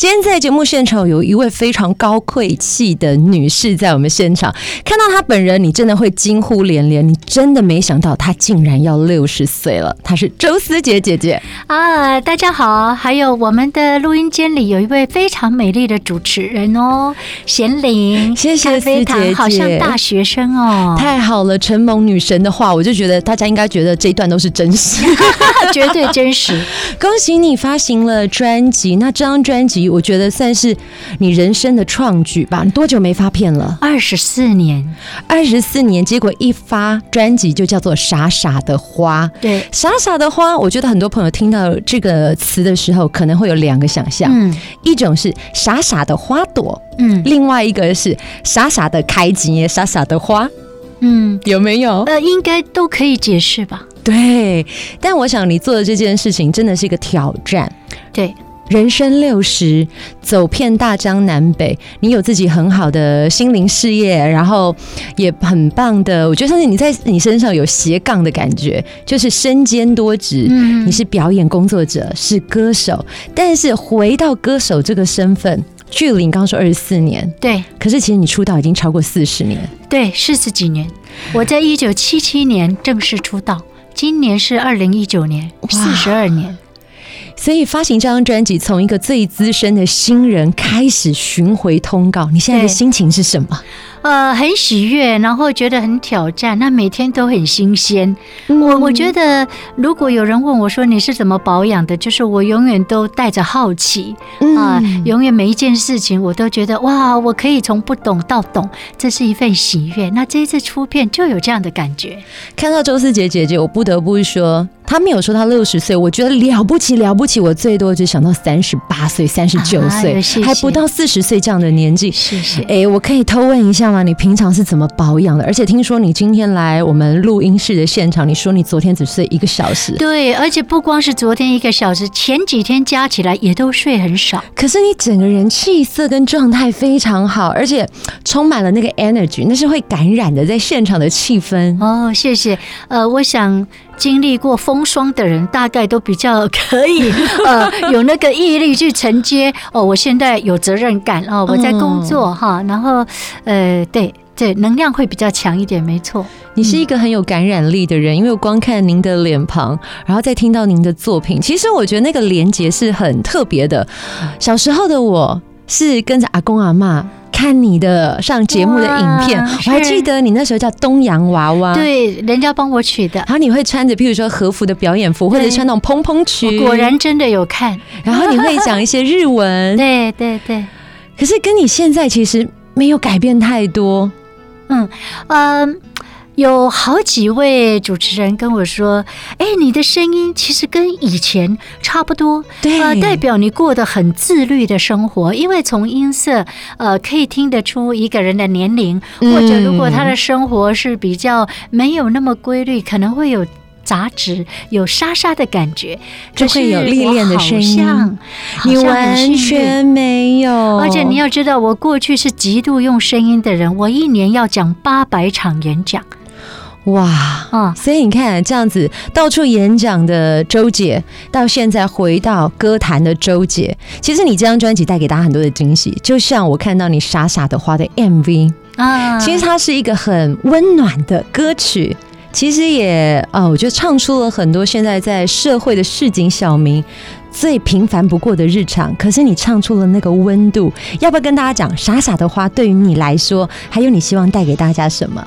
今天在节目现场有一位非常高贵气的女士在我们现场，看到她本人，你真的会惊呼连连。你真的没想到她竟然要六十岁了。她是周思杰姐姐啊！大家好，还有我们的录音间里有一位非常美丽的主持人哦，贤玲，谢谢思杰姐，好像大学生哦，太好了！承蒙女神的话，我就觉得大家应该觉得这一段都是真实，绝对真实。恭喜你发行了专辑，那这张专辑。我觉得算是你人生的创举吧。你多久没发片了？二十四年，二十四年。结果一发专辑就叫做《傻傻的花》。对，《傻傻的花》，我觉得很多朋友听到这个词的时候，可能会有两个想象。嗯，一种是傻傻的花朵，嗯，另外一个是傻傻的开机，傻傻的花，嗯，有没有？呃，应该都可以解释吧。对，但我想你做的这件事情真的是一个挑战。对。人生六十，走遍大江南北，你有自己很好的心灵事业，然后也很棒的。我觉得像是你在你身上有斜杠的感觉，就是身兼多职。嗯，你是表演工作者，是歌手，但是回到歌手这个身份，距离你刚刚说二十四年，对，可是其实你出道已经超过四十年，对，四十几年。我在一九七七年正式出道，今年是二零一九年，四十二年。所以发行这张专辑，从一个最资深的新人开始巡回通告，你现在的心情是什么？呃，很喜悦，然后觉得很挑战，那每天都很新鲜。嗯、我我觉得，如果有人问我说你是怎么保养的，就是我永远都带着好奇啊、呃，永远每一件事情我都觉得哇，我可以从不懂到懂，这是一份喜悦。那这一次出片就有这样的感觉。看到周思杰姐姐，我不得不说，她没有说他六十岁，我觉得了不起了不起。我最多只想到三十八岁、三十九岁，还不到四十岁这样的年纪。谢谢。哎，我可以偷问一下吗。你平常是怎么保养的？而且听说你今天来我们录音室的现场，你说你昨天只睡一个小时。对，而且不光是昨天一个小时，前几天加起来也都睡很少。可是你整个人气色跟状态非常好，而且充满了那个 energy，那是会感染的，在现场的气氛。哦，谢谢。呃，我想。经历过风霜的人，大概都比较可以，呃，有那个毅力去承接。哦，我现在有责任感哦，我在工作哈，然后，呃，对对，能量会比较强一点，没错。你是一个很有感染力的人，因为我光看您的脸庞，然后再听到您的作品，其实我觉得那个连接是很特别的。小时候的我是跟着阿公阿嬷。看你的上节目的影片，我还记得你那时候叫东洋娃娃，对，人家帮我取的。然后你会穿着，譬如说和服的表演服，或者穿那种蓬蓬裙。果然真的有看。然后你会讲一些日文，对对对。可是跟你现在其实没有改变太多，嗯嗯。呃有好几位主持人跟我说：“哎，你的声音其实跟以前差不多，对，呃，代表你过得很自律的生活。因为从音色，呃，可以听得出一个人的年龄，或者如果他的生活是比较没有那么规律，可能会有杂质，有沙沙的感觉，就会有历练的声音。你完全没有，而且你要知道，我过去是极度用声音的人，我一年要讲八百场演讲。”哇，啊，所以你看这样子到处演讲的周姐，到现在回到歌坛的周姐，其实你这张专辑带给大家很多的惊喜，就像我看到你傻傻的花的 MV 啊，其实它是一个很温暖的歌曲，其实也哦，我觉得唱出了很多现在在社会的市井小民最平凡不过的日常，可是你唱出了那个温度，要不要跟大家讲傻傻的花对于你来说，还有你希望带给大家什么？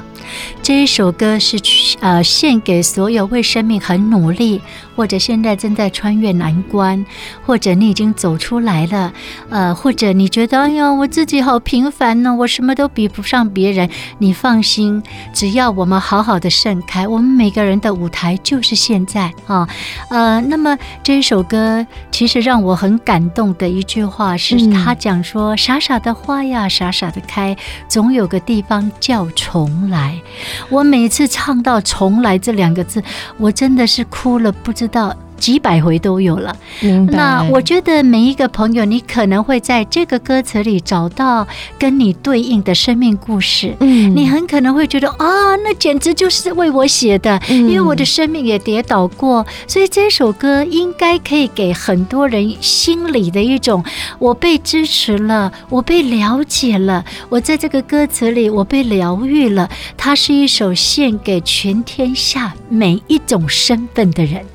这一首歌是呃献给所有为生命很努力，或者现在正在穿越难关，或者你已经走出来了，呃，或者你觉得哎呦我自己好平凡呢，我什么都比不上别人。你放心，只要我们好好的盛开，我们每个人的舞台就是现在啊。呃，那么这一首歌其实让我很感动的一句话是，他讲说：“傻傻的花呀，傻傻的开，总有个地方叫重来。”我每次唱到“重来”这两个字，我真的是哭了，不知道几百回都有了。那我觉得每一个朋友，你可能会在这个歌词里找到跟你对应的生命故事。嗯，你很可能会觉得啊，那简直就是为我写的，因为我的生命也跌倒过，所以这首歌应该可以给很多人心里的一种，我被支持了，我被了解了，我在这个歌词里我被疗愈了。它是一首献给全天下每一种身份的人。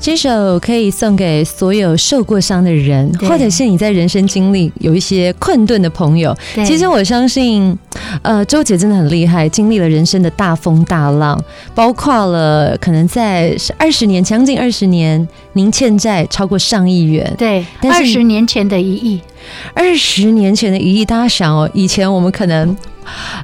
这首可以送给所有受过伤的人，或者是你在人生经历有一些困顿的朋友。其实我相信，呃，周姐真的很厉害，经历了人生的大风大浪，包括了可能在二十年，将近二十年，您欠债超过上亿元。对，二十年前的一亿，二十年前的一亿，大家想哦，以前我们可能。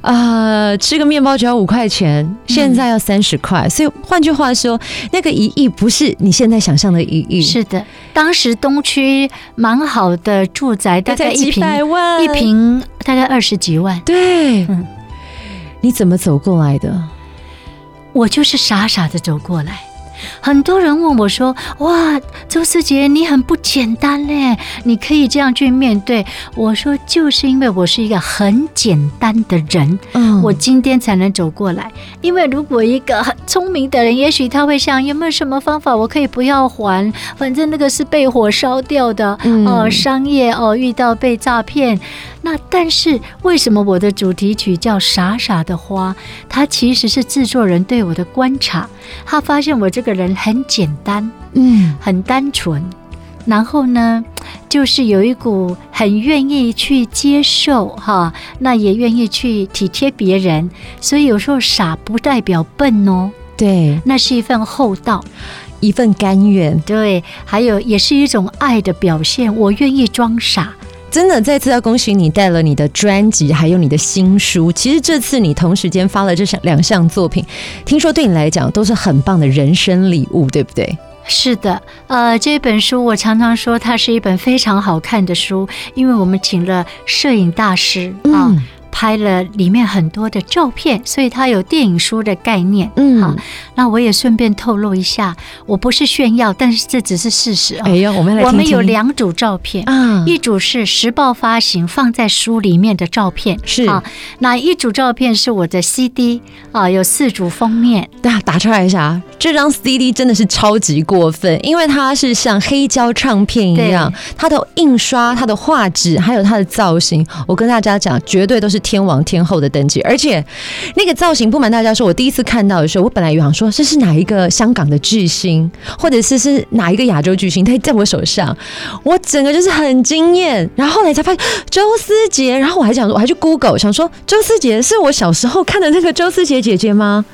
啊、呃，吃个面包只要五块钱，现在要三十块。所以换句话说，那个一亿不是你现在想象的一亿。是的，当时东区蛮好的住宅，大概一坪一平大概二十几万。对，嗯，你怎么走过来的？我就是傻傻的走过来。很多人问我说：“哇，周思杰，你很不简单嘞，你可以这样去面对。”我说：“就是因为我是一个很简单的人，嗯，我今天才能走过来。因为如果一个很聪明的人，也许他会想有没有什么方法，我可以不要还，反正那个是被火烧掉的，哦、嗯呃，商业哦、呃，遇到被诈骗。”那但是为什么我的主题曲叫《傻傻的花》？它其实是制作人对我的观察，他发现我这个人很简单，嗯，很单纯，然后呢，就是有一股很愿意去接受哈，那也愿意去体贴别人，所以有时候傻不代表笨哦，对，那是一份厚道，一份甘愿，对，还有也是一种爱的表现，我愿意装傻。真的，再次要恭喜你带了你的专辑，还有你的新书。其实这次你同时间发了这两项作品，听说对你来讲都是很棒的人生礼物，对不对？是的，呃，这本书我常常说它是一本非常好看的书，因为我们请了摄影大师啊。嗯拍了里面很多的照片，所以它有电影书的概念。嗯，好，那我也顺便透露一下，我不是炫耀，但是这只是事实。哎呦，我们来听听。我们有两组照片啊，一组是时报发行放在书里面的照片，是啊，那一组照片是我的 CD 啊，有四组封面。打打出来一下，这张 CD 真的是超级过分，因为它是像黑胶唱片一样，它的印刷、它的画质还有它的造型，我跟大家讲，绝对都是。天王天后的等级，而且那个造型，不瞒大家说，我第一次看到的时候，我本来以为想说这是哪一个香港的巨星，或者是是哪一个亚洲巨星，他在我手上，我整个就是很惊艳。然后后来才发现周思杰，然后我还想说，我还去 Google 想说，周思杰是我小时候看的那个周思杰姐姐吗？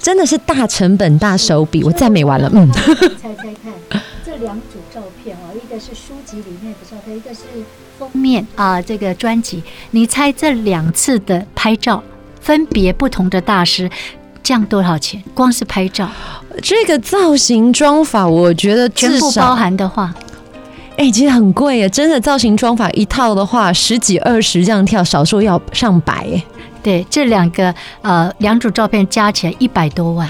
真的是大成本大手笔，我赞美完了。嗯，猜猜看，这两组照片啊，一个是书籍里面的照片，一个是。封面啊，这个专辑，你猜这两次的拍照分别不同的大师，这样多少钱？光是拍照，这个造型妆法，我觉得全部包含的话，哎、欸，其实很贵耶。真的造型妆法一套的话，十几二十这样跳，少说要上百。哎，对，这两个呃两组照片加起来一百多万，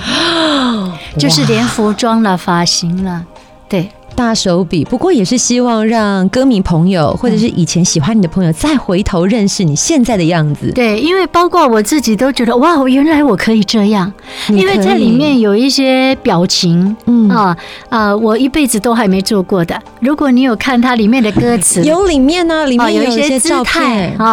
就是连服装了、发型了，对。大手笔，不过也是希望让歌迷朋友或者是以前喜欢你的朋友再回头认识你现在的样子。对，因为包括我自己都觉得哇，原来我可以这样。因为在里面有一些表情，嗯啊啊，我一辈子都还没做过的。如果你有看它里面的歌词，有里面呢，里面有一些姿态啊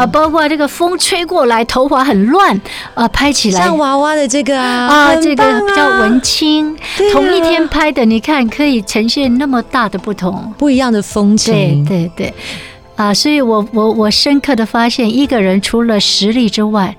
啊，包括这个风吹过来，头发很乱啊，拍起来像娃娃的这个啊，啊，这个比较文青。同一天拍的，你看可以呈现。那么大的不同，不一样的风景，对对对，啊，所以我我我深刻的发现，一个人除了实力之外，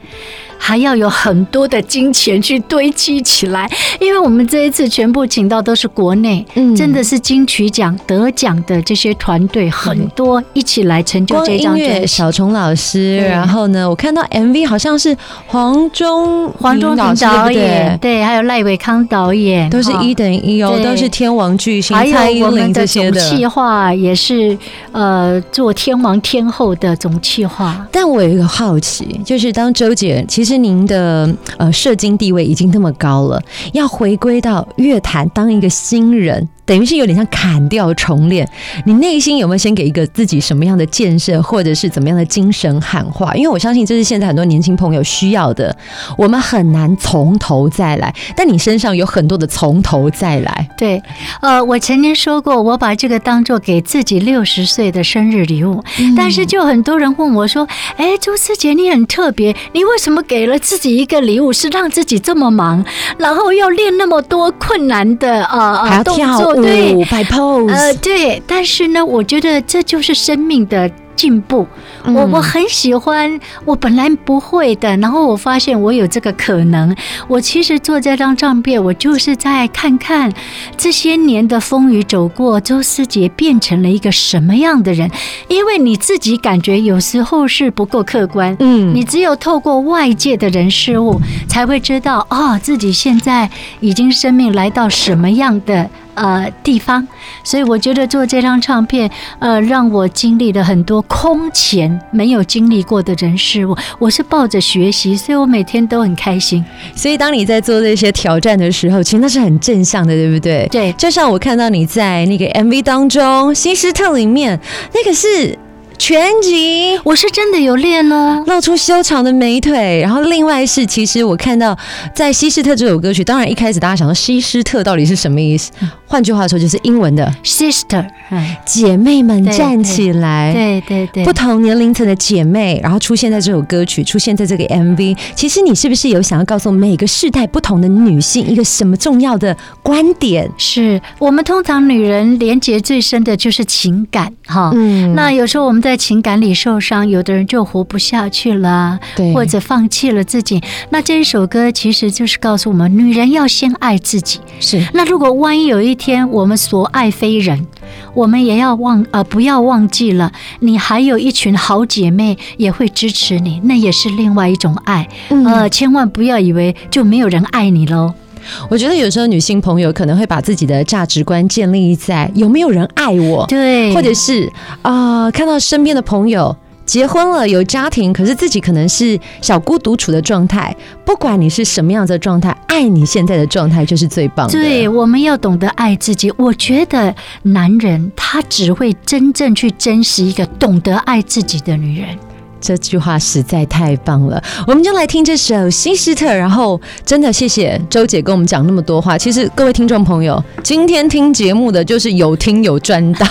还要有很多的金钱去堆积起来，因为我们这一次全部请到都是国内，嗯，真的是金曲奖得奖的这些团队很多一起来成就这张专辑。小虫老师，然后呢，我看到 MV 好像是黄忠黄忠平导演，对，还有赖伟康导演，都是一等一哦，都是天王巨星，还有我们的总企划也是呃做天王天后的总企划。但我有一个好奇，就是当周姐其实。实您的呃社经地位已经那么高了，要回归到乐坛当一个新人。等于是有点像砍掉重练，你内心有没有先给一个自己什么样的建设，或者是怎么样的精神喊话？因为我相信这是现在很多年轻朋友需要的。我们很难从头再来，但你身上有很多的从头再来。对，呃，我曾经说过，我把这个当做给自己六十岁的生日礼物。嗯。但是就很多人问我说：“哎，周思杰，你很特别，你为什么给了自己一个礼物，是让自己这么忙，然后要练那么多困难的呃呃动作？”对，摆 pose，呃，对，但是呢，我觉得这就是生命的。进步，我我很喜欢，我本来不会的，然后我发现我有这个可能。我其实做这张唱片，我就是在看看这些年的风雨走过，周思杰变成了一个什么样的人。因为你自己感觉有时候是不够客观，嗯，你只有透过外界的人事物，才会知道哦，自己现在已经生命来到什么样的呃地方。所以我觉得做这张唱片，呃，让我经历了很多。空前没有经历过的人事物，我是抱着学习，所以我每天都很开心。所以当你在做这些挑战的时候，其实那是很正向的，对不对？对，就像我看到你在那个 MV 当中，西施特里面那个是。全集，我是真的有练哦，露出修长的美腿。然后另外是，其实我看到在《西施特》这首歌曲，当然一开始大家想到西施特到底是什么意思？换句话说，就是英文的 sister，姐妹们站起来，对对对，不同年龄层的姐妹，然后出现在这首歌曲，出现在这个 MV。其实你是不是有想要告诉每个世代不同的女性一个什么重要的观点？是我们通常女人连结最深的就是情感，哈，嗯，那有时候我们在。情感里受伤，有的人就活不下去了，对，或者放弃了自己。那这一首歌其实就是告诉我们，女人要先爱自己。是。那如果万一有一天我们所爱非人，我们也要忘呃不要忘记了，你还有一群好姐妹也会支持你，那也是另外一种爱。嗯、呃，千万不要以为就没有人爱你喽。我觉得有时候女性朋友可能会把自己的价值观建立在有没有人爱我，对，或者是啊、呃，看到身边的朋友结婚了有家庭，可是自己可能是小孤独处的状态。不管你是什么样的状态，爱你现在的状态就是最棒的。对，我们要懂得爱自己。我觉得男人他只会真正去珍惜一个懂得爱自己的女人。这句话实在太棒了，我们就来听这首《西施特》。然后，真的谢谢周姐跟我们讲那么多话。其实，各位听众朋友，今天听节目的就是有听有赚到，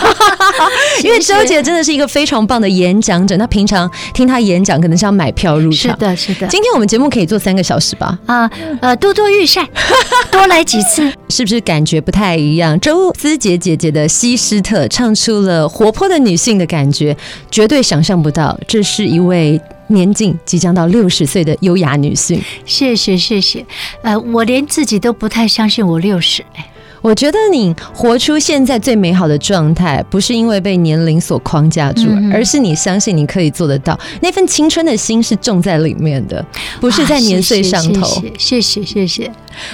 因为周姐真的是一个非常棒的演讲者。那平常听她演讲，可能是要买票入场。是的，是的。今天我们节目可以做三个小时吧？啊，呃，多多益善，多来几次，是不是感觉不太一样？周思杰姐姐的《西施特》唱出了活泼的女性的感觉，绝对想象不到，这是一。位年近即将到六十岁的优雅女性，谢谢谢谢。呃，我连自己都不太相信我六十。我觉得你活出现在最美好的状态，不是因为被年龄所框架住，嗯，而是你相信你可以做得到。那份青春的心是种在里面的，不是在年岁上头。谢谢，谢谢。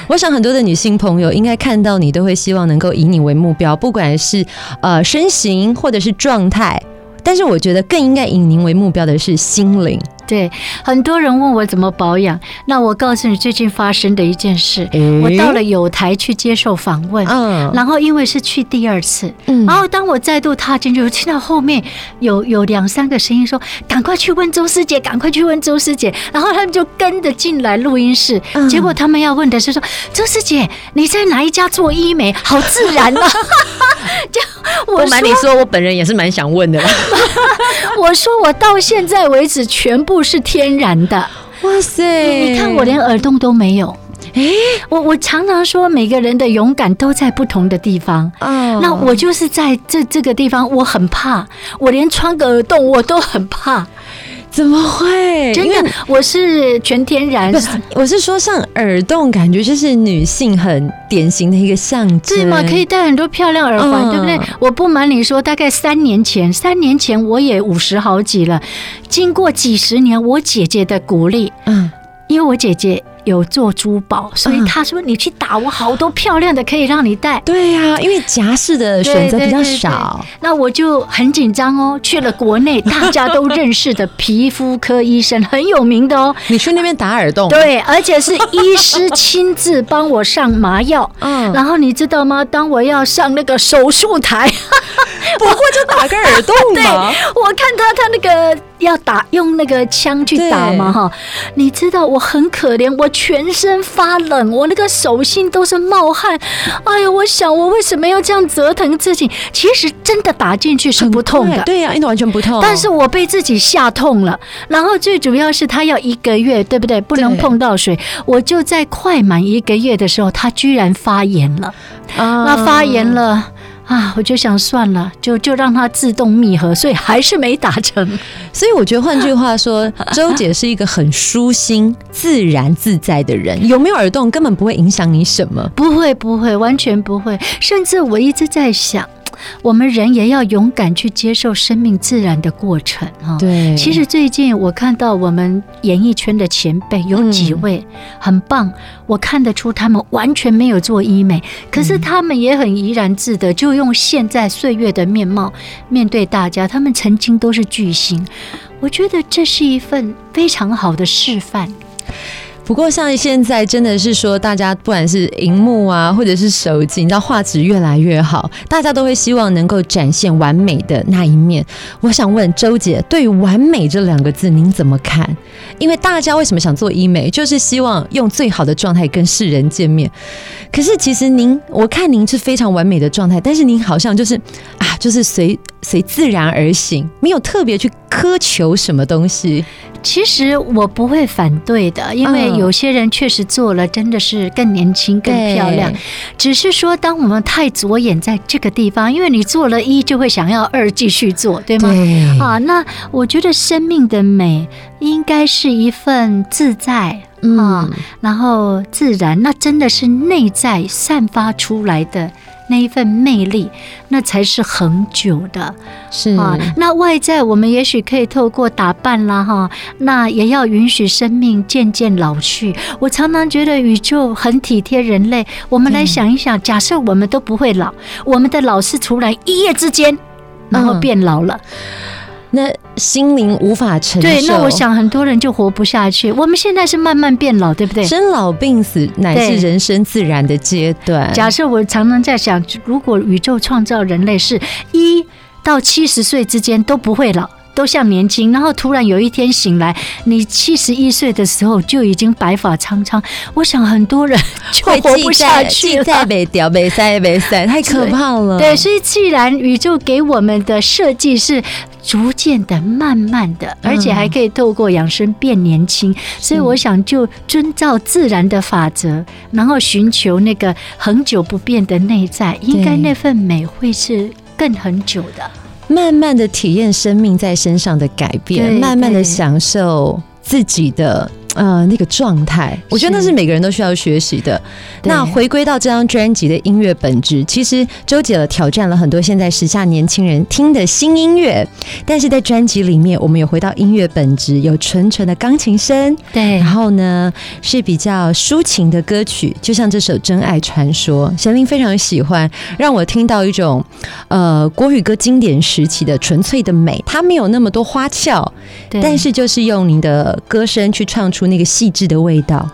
我想很多的女性朋友应该看到你，都会希望能够以你为目标，不管是呃身形或者是状态。但是我觉得更应该以您为目标的是心灵。对，很多人问我怎么保养，那我告诉你最近发生的一件事。欸、我到了有台去接受访问，嗯，然后因为是去第二次，嗯，然后当我再度踏进去，我听到后面有有两三个声音说：“赶快去问周师姐，赶快去问周师姐。”然后他们就跟着进来录音室，嗯、结果他们要问的是说：“周师姐，你在哪一家做医美？好自然啊！”就我瞒你说，我本人也是蛮想问的。我说我到现在为止全部。是天然的，哇塞！你看我连耳洞都没有，哎，我我常常说每个人的勇敢都在不同的地方，哦，那我就是在这这个地方，我很怕，我连穿个耳洞我都很怕。怎么会？真的，我是全天然。我是说，像耳洞，感觉就是女性很典型的一个象征，对吗？可以戴很多漂亮耳环，嗯，对不对？我不瞒你说，大概三年前，三年前我也五十好几了。经过几十年，我姐姐的鼓励，嗯，因为我姐姐。有做珠宝，所以他说你去打，我好多漂亮的可以让你戴。对呀、啊，因为夹式的选择比较少，对对对对，那我就很紧张哦。去了国内大家都认识的皮肤科医生，很有名的哦。你去那边打耳洞？对，而且是医师亲自帮我上麻药。嗯，然后你知道吗？当我要上那个手术台，不过就打个耳洞嘛？对，我看他他那个。要打用那个枪去打嘛哈，你知道我很可怜，我全身发冷，我那个手心都是冒汗。哎呀，我想我为什么要这样折腾自己？其实真的打进去是不痛的，对呀、啊，因为完全不痛。但是我被自己吓痛了。然后最主要是他要一个月，对不对？不能碰到水。我就在快满一个月的时候，他居然发炎了。啊，那发炎了。啊，我就想算了，就就让它自动密合，所以还是没打成。所以我觉得，换句话说，周姐是一个很舒心、自然自在的人。有没有耳洞根本不会影响你什么，不会，不会，完全不会。甚至我一直在想。我们人也要勇敢去接受生命自然的过程啊！对，其实最近我看到我们演艺圈的前辈有几位很棒，我看得出他们完全没有做医美，可是他们也很怡然自得，就用现在岁月的面貌面对大家。他们曾经都是巨星，我觉得这是一份非常好的示范。不过，像现在真的是说，大家不管是荧幕啊，或者是手机，你知道画质越来越好，大家都会希望能够展现完美的那一面。我想问周姐，对于“完美”这两个字，您怎么看？因为大家为什么想做医美，就是希望用最好的状态跟世人见面。可是其实您，我看您是非常完美的状态，但是您好像就是啊，就是随随自然而行，没有特别去苛求什么东西。其实我不会反对的，因为有些人确实做了，真的是更年轻、更漂亮。只是说，当我们太着眼在这个地方，因为你做了一，就会想要二继续做，对吗？对。啊，那我觉得生命的美应该是一份自在啊，然后自然，那真的是内在散发出来的。那一份魅力，那才是恒久的，是啊。那外在我们也许可以透过打扮啦，哈，那也要允许生命渐渐老去。我常常觉得宇宙很体贴人类。我们来想一想，假设我们都不会老，我们的老是突然一夜之间，然后变老了。嗯那心灵无法承受，对，那我想很多人就活不下去。我们现在是慢慢变老，对不对？生老病死乃是人生自然的阶段。假设我常常在想，如果宇宙创造人类是一到七十岁之间都不会老。都像年轻，然后突然有一天醒来，你七十一岁的时候就已经白发苍苍。我想很多人 就活不下去了，再没掉，没塞，没塞，太可怕了。对，所以既然宇宙给我们的设计是逐渐的、慢慢的，而且还可以透过养生变年轻，所以我想就遵照自然的法则，然后寻求那个恒久不变的内在，应该那份美会是更恒久的。慢慢的体验生命在身上的改变，慢慢的享受自己的。呃，那个状态，我觉得那是每个人都需要学习的。那回归到这张专辑的音乐本质，其实周杰伦挑战了很多现在时下年轻人听的新音乐，但是在专辑里面，我们有回到音乐本质，有纯纯的钢琴声，对，然后呢是比较抒情的歌曲，就像这首《真爱传说》，贤玲非常喜欢，让我听到一种呃国语歌经典时期的纯粹的美，它没有那么多花俏，但是就是用您的歌声去唱出。那个细致的味道。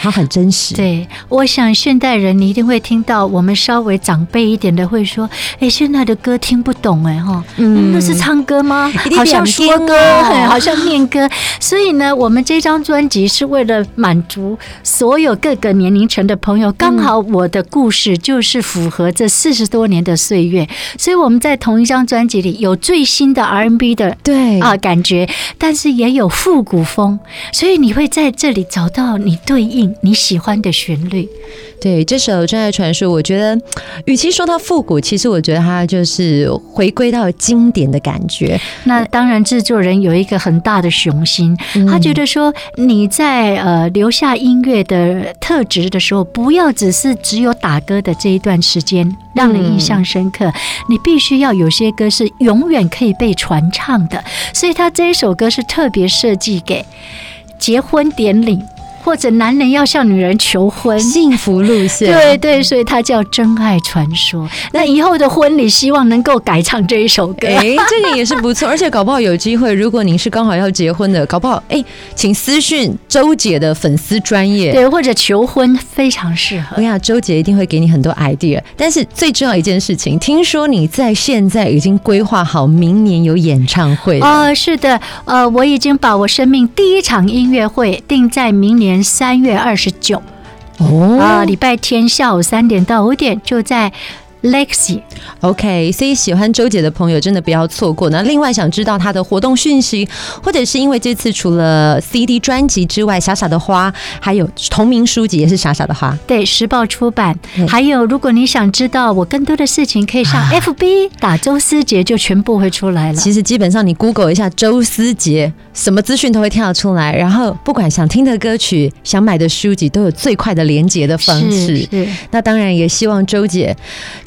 它很真实。对，我想现代人你一定会听到，我们稍微长辈一点的会说：“哎，现在的歌听不懂哎哈，嗯，那是唱歌吗？好像说歌，好像念歌。”所以呢，我们这张专辑是为了满足所有各个年龄层的朋友。刚好我的故事就是符合这四十多年的岁月，所以我们在同一张专辑里有最新的 R&B 的对啊感觉，但是也有复古风，所以你会在这里找到你对应。你喜欢的旋律。对，这首《真爱传说》，我觉得，与其说它复古，其实我觉得它就是回归到经典的感觉。那当然，制作人有一个很大的雄心，他觉得说你在呃留下音乐的特质的时候，不要只是只有打歌的这一段时间让人印象深刻，你必须要有些歌是永远可以被传唱的。所以他这一首歌是特别设计给结婚典礼。或者男人要向女人求婚，幸福路线。对对，所以它叫真爱传说。那以后的婚礼，希望能够改唱这一首歌。哎，这个也是不错，而且搞不好有机会，如果您是刚好要结婚的，搞不好哎，请私讯周姐的粉丝专业，对，或者求婚非常适合。我跟你讲，周姐一定会给你很多 idea。但是最重要一件事情，听说你在现在已经规划好明年有演唱会哦、呃，是的，呃，我已经把我生命第一场音乐会定在明年三月二十九，哦，啊、呃，礼拜天下午三点到五点就在。Lexi，OK，所以喜欢周姐的朋友真的不要错过。那另外想知道她的活动讯息，或者是因为这次除了 CD 专辑之外，《傻傻的花》还有同名书籍也是《傻傻的花》，对，时报出版。还有，如果你想知道我更多的事情，可以上 FB 打周思杰，就全部会出来了。其实基本上你 Google 一下周思杰，什么资讯都会跳出来。然后不管想听的歌曲、想买的书籍，都有最快的连接的方式。是，是。那当然也希望周姐。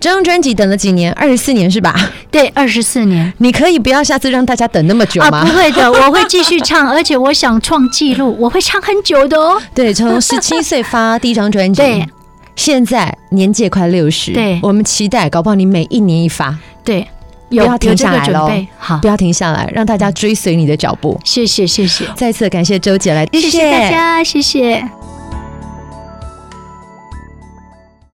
这张专辑等了几年？二十四年是吧？对，二十四年。你可以不要下次让大家等那么久吗？啊，不会的，我会继续唱，而且我想创纪录，我会唱很久的哦。对，从十七岁发第一张专辑，对，现在年届快六十，对，我们期待，搞不好你每一年一发，对，不要停下来喽，好，不要停下来，让大家追随你的脚步。谢谢，谢谢，再次感谢周姐来，谢谢大家，谢谢。